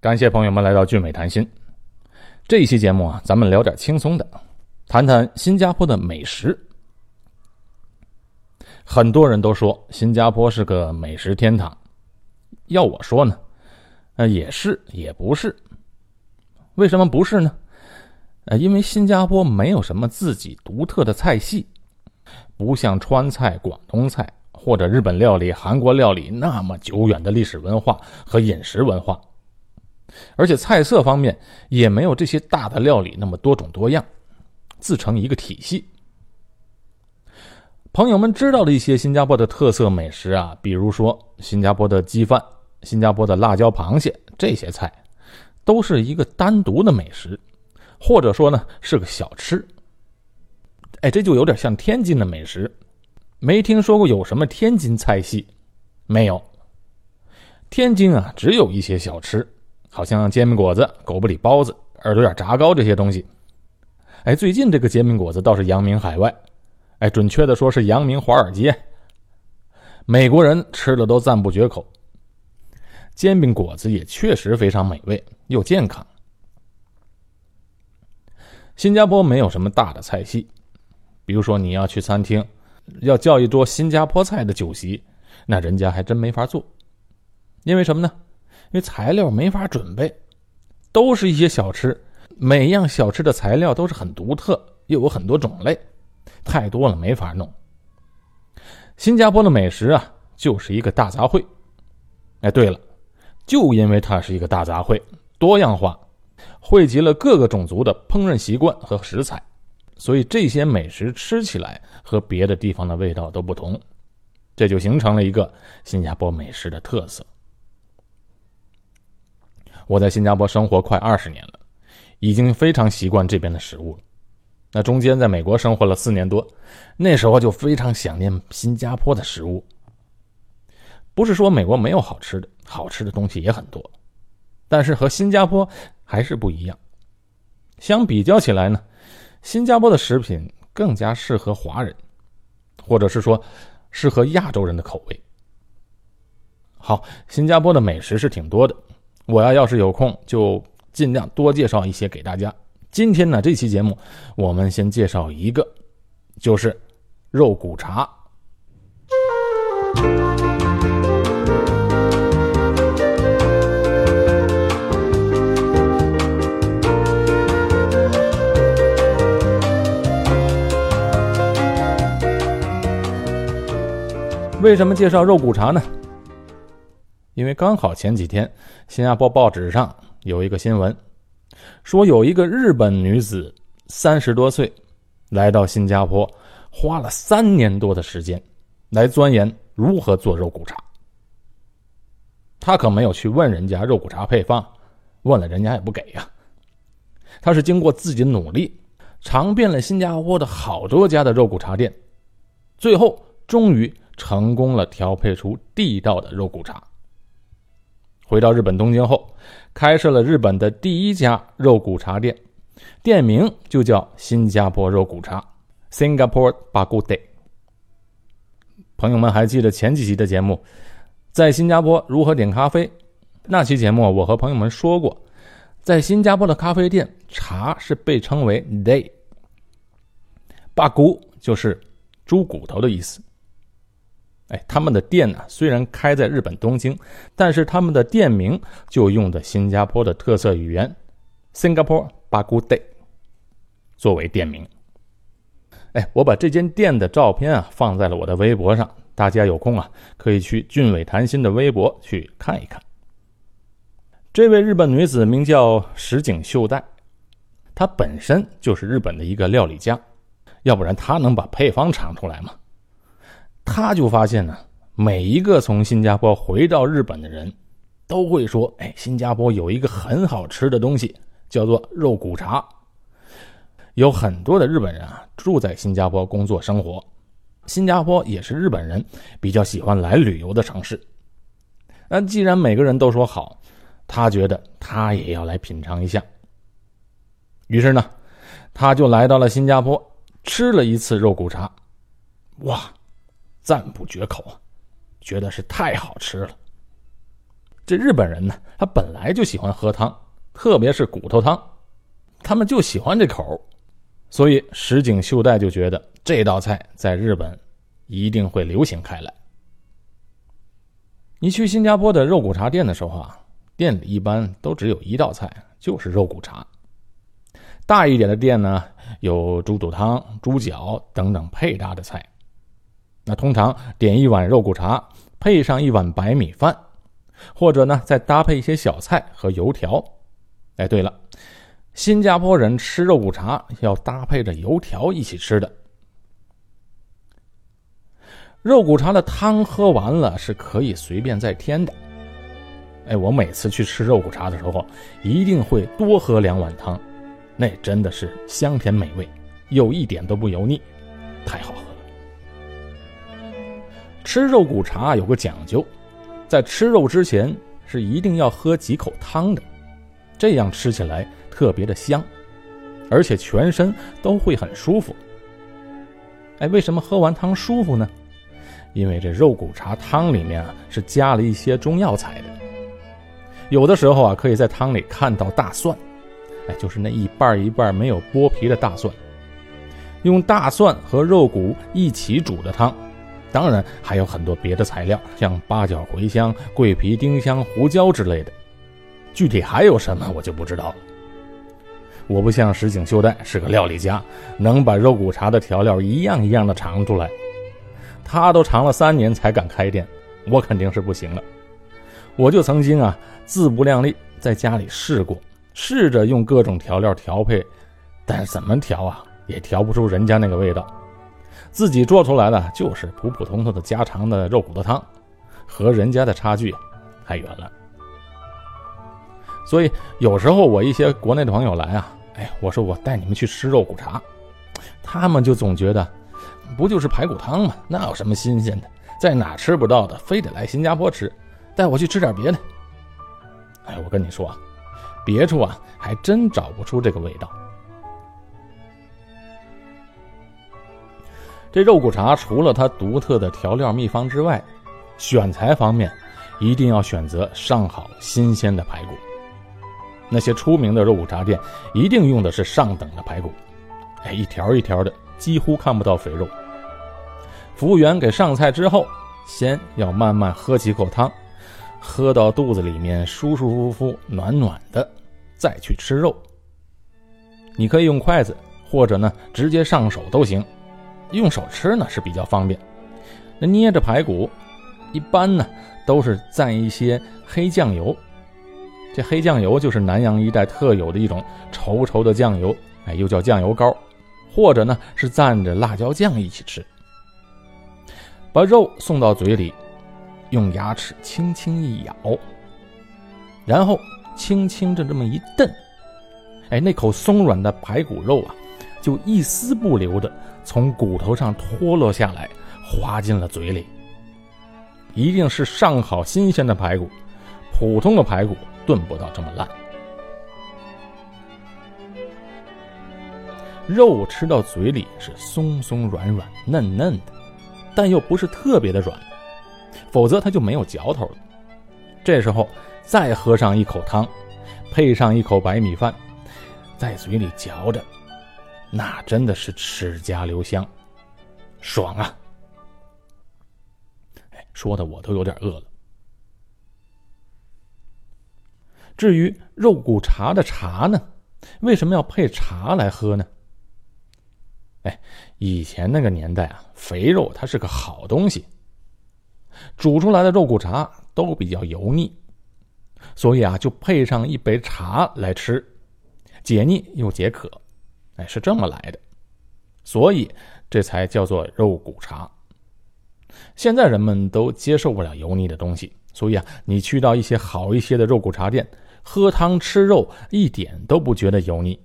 感谢朋友们来到俊美谈心。这一期节目啊，咱们聊点轻松的，谈谈新加坡的美食。很多人都说新加坡是个美食天堂，要我说呢，呃，也是也不是。为什么不是呢？呃，因为新加坡没有什么自己独特的菜系，不像川菜、广东菜或者日本料理、韩国料理那么久远的历史文化和饮食文化。而且菜色方面也没有这些大的料理那么多种多样，自成一个体系。朋友们知道的一些新加坡的特色美食啊，比如说新加坡的鸡饭、新加坡的辣椒螃蟹这些菜，都是一个单独的美食，或者说呢是个小吃。哎，这就有点像天津的美食，没听说过有什么天津菜系，没有。天津啊，只有一些小吃，好像煎饼果子、狗不理包子、耳朵眼炸糕这些东西。哎，最近这个煎饼果子倒是扬名海外。哎，准确的说是扬名华尔街，美国人吃了都赞不绝口。煎饼果子也确实非常美味又健康。新加坡没有什么大的菜系，比如说你要去餐厅，要叫一桌新加坡菜的酒席，那人家还真没法做。因为什么呢？因为材料没法准备，都是一些小吃，每样小吃的材料都是很独特，又有很多种类。太多了，没法弄。新加坡的美食啊，就是一个大杂烩。哎，对了，就因为它是一个大杂烩，多样化，汇集了各个种族的烹饪习惯和食材，所以这些美食吃起来和别的地方的味道都不同，这就形成了一个新加坡美食的特色。我在新加坡生活快二十年了，已经非常习惯这边的食物了。那中间在美国生活了四年多，那时候就非常想念新加坡的食物。不是说美国没有好吃的，好吃的东西也很多，但是和新加坡还是不一样。相比较起来呢，新加坡的食品更加适合华人，或者是说适合亚洲人的口味。好，新加坡的美食是挺多的，我要要是有空就尽量多介绍一些给大家。今天呢，这期节目我们先介绍一个，就是肉骨茶。为什么介绍肉骨茶呢？因为刚好前几天新加坡报纸上有一个新闻。说有一个日本女子，三十多岁，来到新加坡，花了三年多的时间，来钻研如何做肉骨茶。他可没有去问人家肉骨茶配方，问了人家也不给呀。他是经过自己努力，尝遍了新加坡的好多家的肉骨茶店，最后终于成功了调配出地道的肉骨茶。回到日本东京后，开设了日本的第一家肉骨茶店，店名就叫新加坡肉骨茶 （Singapore Bak Day）。朋友们还记得前几集的节目，在新加坡如何点咖啡？那期节目我和朋友们说过，在新加坡的咖啡店，茶是被称为 “day”，巴骨就是猪骨头的意思。哎，他们的店呢，虽然开在日本东京，但是他们的店名就用的新加坡的特色语言 “Singapore Bak Day” 作为店名。哎，我把这间店的照片啊放在了我的微博上，大家有空啊可以去俊伟谈心的微博去看一看。这位日本女子名叫石井秀代，她本身就是日本的一个料理家，要不然她能把配方尝出来吗？他就发现呢，每一个从新加坡回到日本的人，都会说：“哎，新加坡有一个很好吃的东西，叫做肉骨茶。”有很多的日本人啊住在新加坡工作生活，新加坡也是日本人比较喜欢来旅游的城市。那既然每个人都说好，他觉得他也要来品尝一下。于是呢，他就来到了新加坡，吃了一次肉骨茶，哇！赞不绝口啊，觉得是太好吃了。这日本人呢，他本来就喜欢喝汤，特别是骨头汤，他们就喜欢这口，所以石井秀代就觉得这道菜在日本一定会流行开来。你去新加坡的肉骨茶店的时候啊，店里一般都只有一道菜，就是肉骨茶。大一点的店呢，有猪肚汤、猪脚等等配搭的菜。那通常点一碗肉骨茶，配上一碗白米饭。或者呢，再搭配一些小菜和油条。哎，对了，新加坡人吃肉骨茶要搭配着油条一起吃的。肉骨茶的汤喝完了是可以随便再添的。哎，我每次去吃肉骨茶的时候，一定会多喝两碗汤，那真的是香甜美味，又一点都不油腻，太好。吃肉骨茶有个讲究。在吃肉之前是一定要喝几口汤的，这样吃起来特别的香，而且全身都会很舒服。哎，为什么喝完汤舒服呢？因为这肉骨茶汤里面啊是加了一些中药材的，有的时候啊可以在汤里看到大蒜，哎，就是那一半一半没有剥皮的大蒜，用大蒜和肉骨一起煮的汤。当然还有很多别的材料，像八角、茴香、桂皮、丁香、胡椒之类的。具体还有什么，我就不知道了。我不像石井秀代是个料理家，能把肉骨茶的调料一样一样的尝出来。他都尝了三年才敢开店，我肯定是不行了。我就曾经啊自不量力，在家里试过，试着用各种调料调配，但怎么调啊，也调不出人家那个味道。自己做出来的就是普普通通的家常的肉骨头汤，和人家的差距太远了。所以有时候我一些国内的朋友来啊，哎，我说我带你们去吃肉骨茶，他们就总觉得不就是排骨汤吗？那有什么新鲜的？在哪吃不到的，非得来新加坡吃？带我去吃点别的。哎，我跟你说啊，别处啊还真找不出这个味道。这肉骨茶除了它独特的调料秘方之外，选材方面一定要选择上好新鲜的排骨。那些出名的肉骨茶店一定用的是上等的排骨，哎，一条一条的，几乎看不到肥肉。服务员给上菜之后，先要慢慢喝几口汤，喝到肚子里面舒舒服服、暖暖的，再去吃肉。你可以用筷子，或者呢直接上手都行。用手吃呢是比较方便，那捏着排骨，一般呢都是蘸一些黑酱油。这黑酱油就是南阳一带特有的一种稠稠的酱油，哎，又叫酱油膏，或者呢是蘸着辣椒酱一起吃。把肉送到嘴里，用牙齿轻轻一咬，然后轻轻的这么一蹬，哎，那口松软的排骨肉啊，就一丝不留的。从骨头上脱落下来，滑进了嘴里。一定是上好新鲜的排骨，普通的排骨炖不到这么烂。肉吃到嘴里是松松软软、嫩嫩的，但又不是特别的软，否则它就没有嚼头了。这时候再喝上一口汤，配上一口白米饭，在嘴里嚼着。那真的是齿颊留香，爽啊！哎，说的我都有点饿了。至于肉骨茶的茶呢，为什么要配茶来喝呢？哎，以前那个年代啊，肥肉它是个好东西，煮出来的肉骨茶都比较油腻，所以啊，就配上一杯茶来吃，解腻又解渴。哎，是这么来的，所以这才叫做肉骨茶。现在人们都接受不了油腻的东西，所以啊，你去到一些好一些的肉骨茶店，喝汤吃肉一点都不觉得油腻，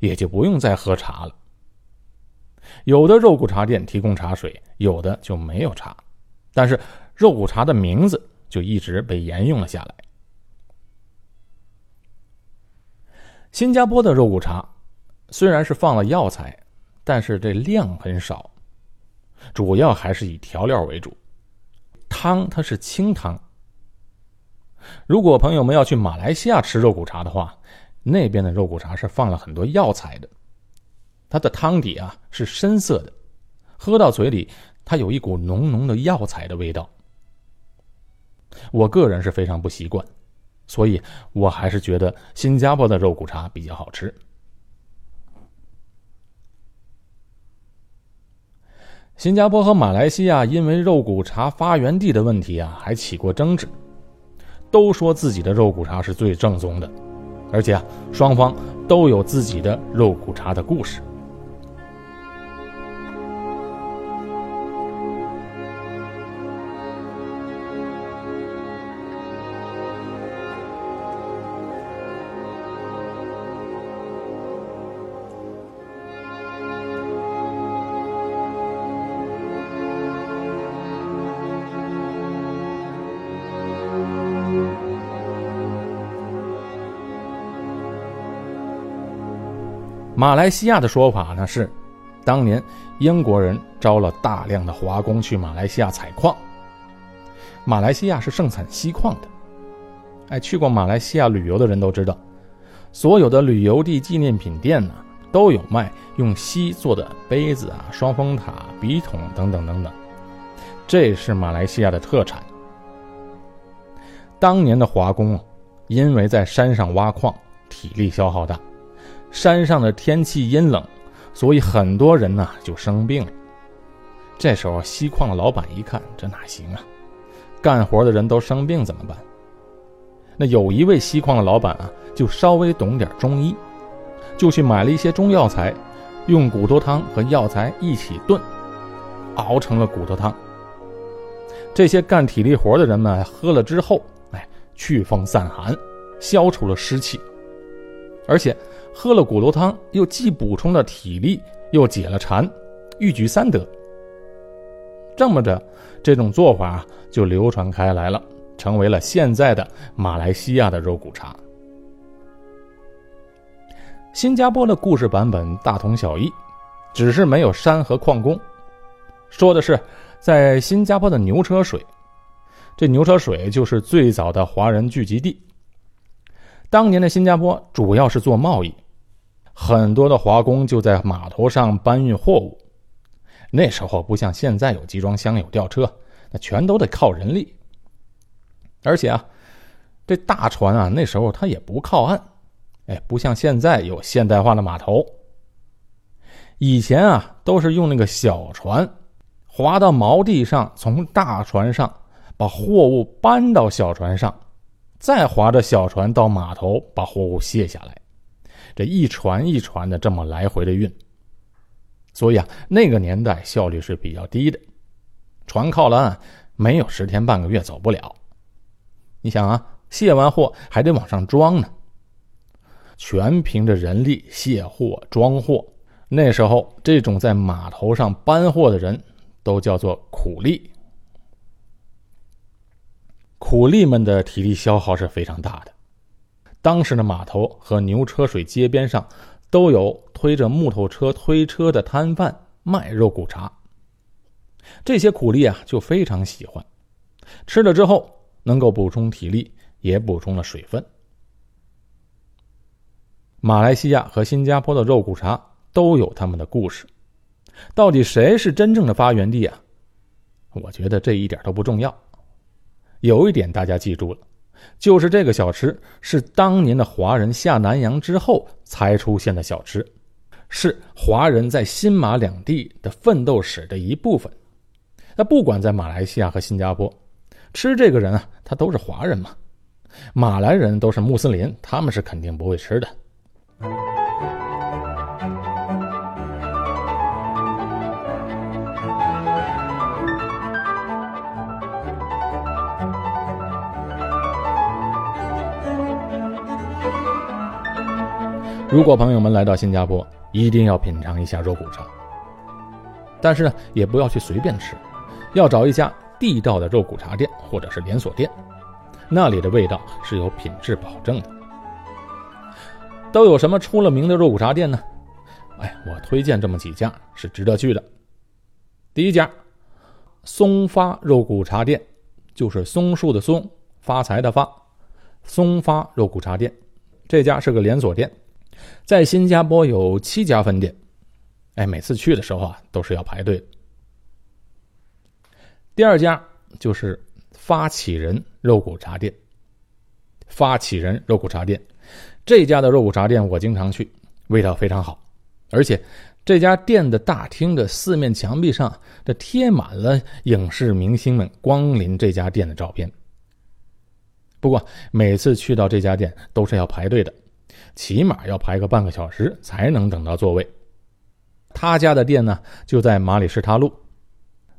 也就不用再喝茶了。有的肉骨茶店提供茶水，有的就没有茶，但是肉骨茶的名字就一直被沿用了下来。新加坡的肉骨茶。虽然是放了药材，但是这量很少，主要还是以调料为主。汤它是清汤，如果朋友们要去马来西亚吃肉骨茶的话，那边的肉骨茶是放了很多药材的，它的汤底啊是深色的，喝到嘴里它有一股浓浓的药材的味道。我个人是非常不习惯，所以我还是觉得新加坡的肉骨茶比较好吃。新加坡和马来西亚因为肉骨茶发源地的问题啊，还起过争执，都说自己的肉骨茶是最正宗的，而且啊，双方都有自己的肉骨茶的故事。马来西亚的说法呢是，当年英国人招了大量的华工去马来西亚采矿。马来西亚是盛产锡矿的，哎，去过马来西亚旅游的人都知道，所有的旅游地纪念品店呢都有卖用锡做的杯子啊、双峰塔、笔筒等等等等，这是马来西亚的特产。当年的华工啊，因为在山上挖矿，体力消耗大。山上的天气阴冷，所以很多人呢就生病了。这时候，锡矿的老板一看，这哪行啊？干活的人都生病怎么办？那有一位锡矿的老板啊，就稍微懂点中医，就去买了一些中药材，用骨头汤和药材一起炖，熬成了骨头汤。这些干体力活的人们喝了之后，哎，祛风散寒，消除了湿气，而且。喝了骨头汤，又既补充了体力，又解了馋，一举三得。这么着，这种做法就流传开来了，成为了现在的马来西亚的肉骨茶。新加坡的故事版本大同小异，只是没有山和矿工。说的是在新加坡的牛车水，这牛车水就是最早的华人聚集地。当年的新加坡主要是做贸易。很多的华工就在码头上搬运货物，那时候不像现在有集装箱、有吊车，那全都得靠人力。而且啊，这大船啊，那时候它也不靠岸，哎，不像现在有现代化的码头。以前啊，都是用那个小船，划到锚地上，从大船上把货物搬到小船上，再划着小船到码头把货物卸下来。这一船一船的这么来回的运，所以啊，那个年代效率是比较低的，船靠了岸，没有十天半个月走不了。你想啊，卸完货还得往上装呢，全凭着人力卸货装货。那时候，这种在码头上搬货的人都叫做苦力，苦力们的体力消耗是非常大的。当时的码头和牛车水街边上，都有推着木头车推车的摊贩卖肉骨茶。这些苦力啊，就非常喜欢，吃了之后能够补充体力，也补充了水分。马来西亚和新加坡的肉骨茶都有他们的故事，到底谁是真正的发源地啊？我觉得这一点都不重要，有一点大家记住了。就是这个小吃是当年的华人下南洋之后才出现的小吃，是华人在新马两地的奋斗史的一部分。那不管在马来西亚和新加坡，吃这个人啊，他都是华人嘛。马来人都是穆斯林，他们是肯定不会吃的。如果朋友们来到新加坡，一定要品尝一下肉骨茶。但是呢，也不要去随便吃，要找一家地道的肉骨茶店或者是连锁店，那里的味道是有品质保证的。都有什么出了名的肉骨茶店呢？哎，我推荐这么几家是值得去的。第一家，松发肉骨茶店，就是松树的松，发财的发，松发肉骨茶店，这家是个连锁店，在新加坡有七家分店。哎，每次去的时候啊，都是要排队。第二家就是发起人肉骨茶店。发起人肉骨茶店，这家的肉骨茶店我经常去，味道非常好，而且这家店的大厅的四面墙壁上，这贴满了影视明星们光临这家店的照片。不过每次去到这家店都是要排队的，起码要排个半个小时才能等到座位。他家的店呢，就在马里士他路，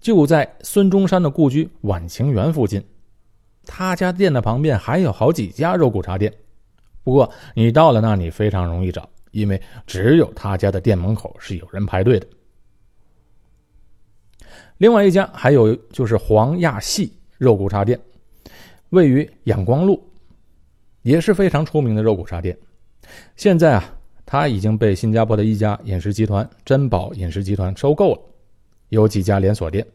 就在孙中山的故居晚晴园附近。他家店的旁边还有好几家肉骨茶店，不过你到了那里非常容易找，因为只有他家的店门口是有人排队的。另外一家还有就是黄亚细肉骨茶店，位于仰光路，也是非常出名的肉骨茶店。现在啊，它已经被新加坡的一家饮食集团珍宝饮食集团收购了，有几家连锁店。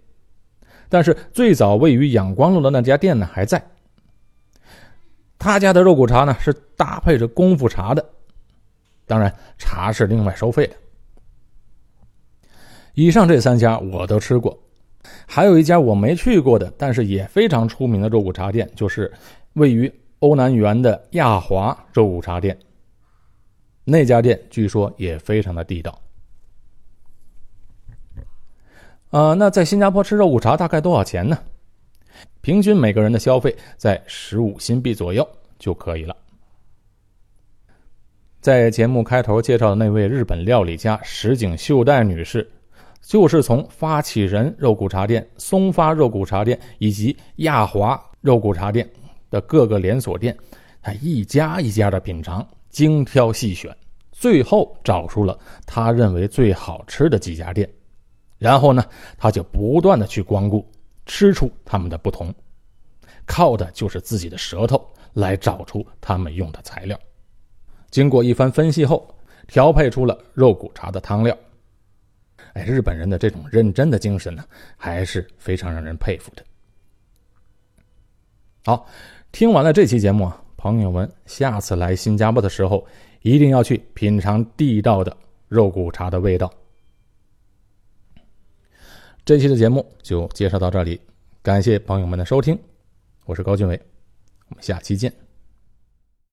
但是最早位于仰光路的那家店呢还在。他家的肉骨茶呢是搭配着功夫茶的，当然茶是另外收费的。以上这三家我都吃过，还有一家我没去过的，但是也非常出名的肉骨茶店，就是位于欧南园的亚华肉骨茶店。那家店据说也非常的地道。啊，那在新加坡吃肉骨茶大概多少钱呢？平均每个人的消费在十五新币左右就可以了。在节目开头介绍的那位日本料理家石井秀代女士，就是从发起人肉骨茶店、松发肉骨茶店以及亚华肉骨茶店的各个连锁店，她一家一家的品尝，精挑细选，最后找出了他认为最好吃的几家店。然后呢，他就不断的去光顾，吃出他们的不同，靠的就是自己的舌头来找出他们用的材料。经过一番分析后，调配出了肉骨茶的汤料。哎，日本人的这种认真的精神呢，还是非常让人佩服的。好，听完了这期节目啊，朋友们，下次来新加坡的时候，一定要去品尝地道的肉骨茶的味道。这期的节目就介绍到这里，感谢朋友们的收听，我是高俊伟，我们下期见。